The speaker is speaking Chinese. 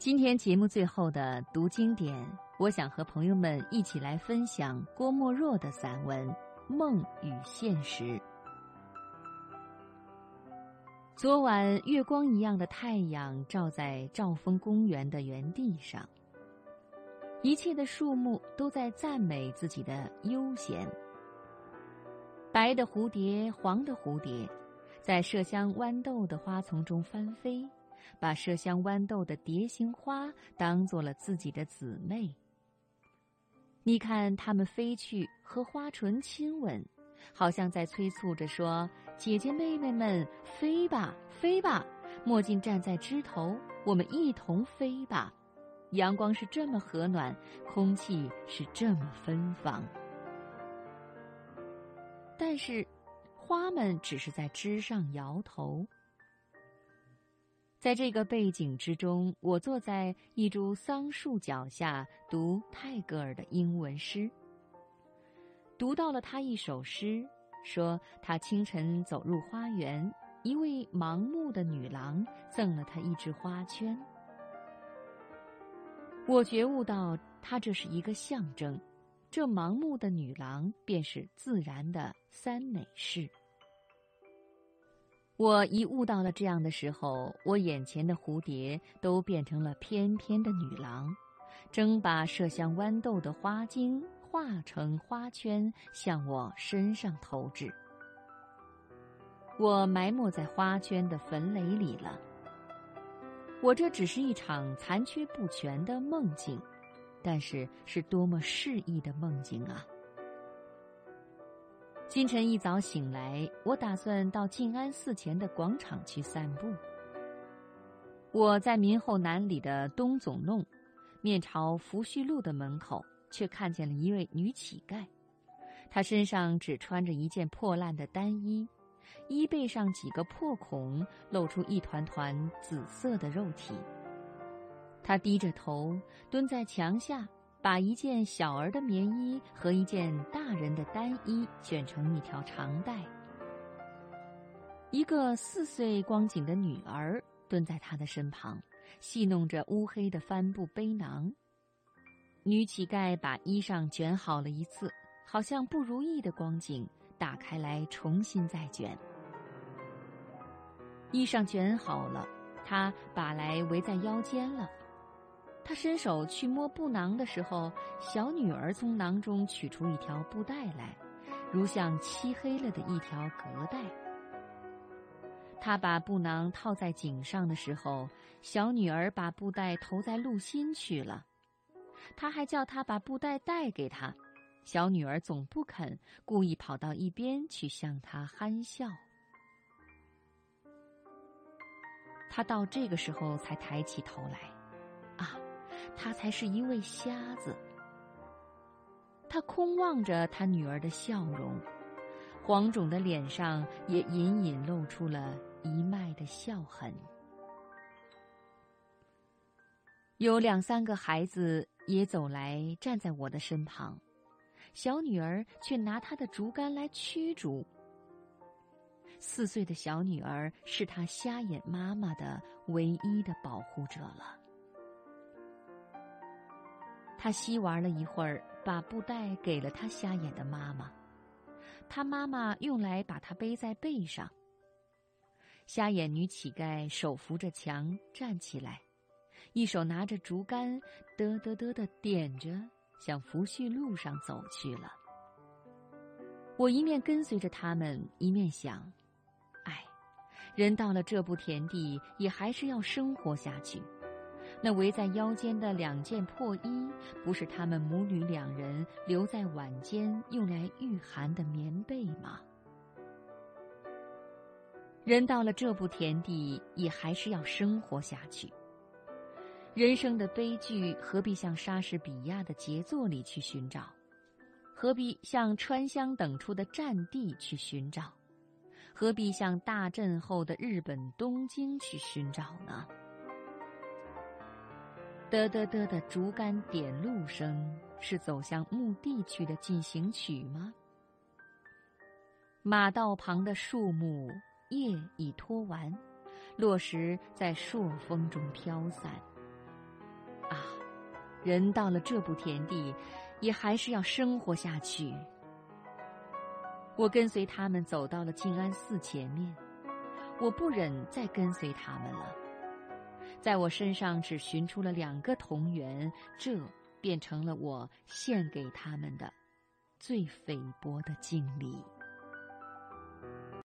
今天节目最后的读经典，我想和朋友们一起来分享郭沫若的散文《梦与现实》。昨晚月光一样的太阳照在兆丰公园的园地上，一切的树木都在赞美自己的悠闲。白的蝴蝶，黄的蝴蝶，在麝香豌豆的花丛中翻飞。把麝香豌豆的蝶形花当做了自己的姊妹。你看它们飞去和花唇亲吻，好像在催促着说：“姐姐妹妹们，飞吧，飞吧！墨镜站在枝头，我们一同飞吧。阳光是这么和暖，空气是这么芬芳。但是，花们只是在枝上摇头。”在这个背景之中，我坐在一株桑树脚下读泰戈尔的英文诗。读到了他一首诗，说他清晨走入花园，一位盲目的女郎赠了他一只花圈。我觉悟到，他这是一个象征，这盲目的女郎便是自然的三美士。我一悟到了这样的时候，我眼前的蝴蝶都变成了翩翩的女郎，正把麝香豌豆的花茎化成花圈向我身上投掷。我埋没在花圈的坟垒里了。我这只是一场残缺不全的梦境，但是是多么适意的梦境啊！清晨一早醒来，我打算到静安寺前的广场去散步。我在民后南里的东总弄，面朝福煦路的门口，却看见了一位女乞丐。她身上只穿着一件破烂的单衣，衣背上几个破孔露出一团团紫色的肉体。她低着头蹲在墙下。把一件小儿的棉衣和一件大人的单衣卷成一条长带。一个四岁光景的女儿蹲在他的身旁，戏弄着乌黑的帆布背囊。女乞丐把衣裳卷好了一次，好像不如意的光景，打开来重新再卷。衣裳卷好了，她把来围在腰间了。他伸手去摸布囊的时候，小女儿从囊中取出一条布带来，如像漆黑了的一条隔带。他把布囊套在颈上的时候，小女儿把布袋投在路心去了。他还叫他把布袋带给他，小女儿总不肯，故意跑到一边去向他憨笑。他到这个时候才抬起头来，他才是一位瞎子。他空望着他女儿的笑容，黄肿的脸上也隐隐露出了一脉的笑痕。有两三个孩子也走来，站在我的身旁，小女儿却拿她的竹竿来驱逐。四岁的小女儿是她瞎眼妈妈的唯一的保护者了。他嬉玩了一会儿，把布袋给了他瞎眼的妈妈，他妈妈用来把他背在背上。瞎眼女乞丐手扶着墙站起来，一手拿着竹竿，嘚嘚嘚的点着，向福煦路上走去了。我一面跟随着他们，一面想：哎，人到了这步田地，也还是要生活下去。那围在腰间的两件破衣，不是他们母女两人留在晚间用来御寒的棉被吗？人到了这步田地，也还是要生活下去。人生的悲剧，何必向莎士比亚的杰作里去寻找？何必向川湘等处的战地去寻找？何必向大震后的日本东京去寻找呢？嘚嘚嘚的竹竿点路声，是走向墓地去的进行曲吗？马道旁的树木叶已脱完，落石在朔风中飘散。啊，人到了这步田地，也还是要生活下去。我跟随他们走到了静安寺前面，我不忍再跟随他们了。在我身上只寻出了两个同源，这便成了我献给他们的最菲薄的敬礼。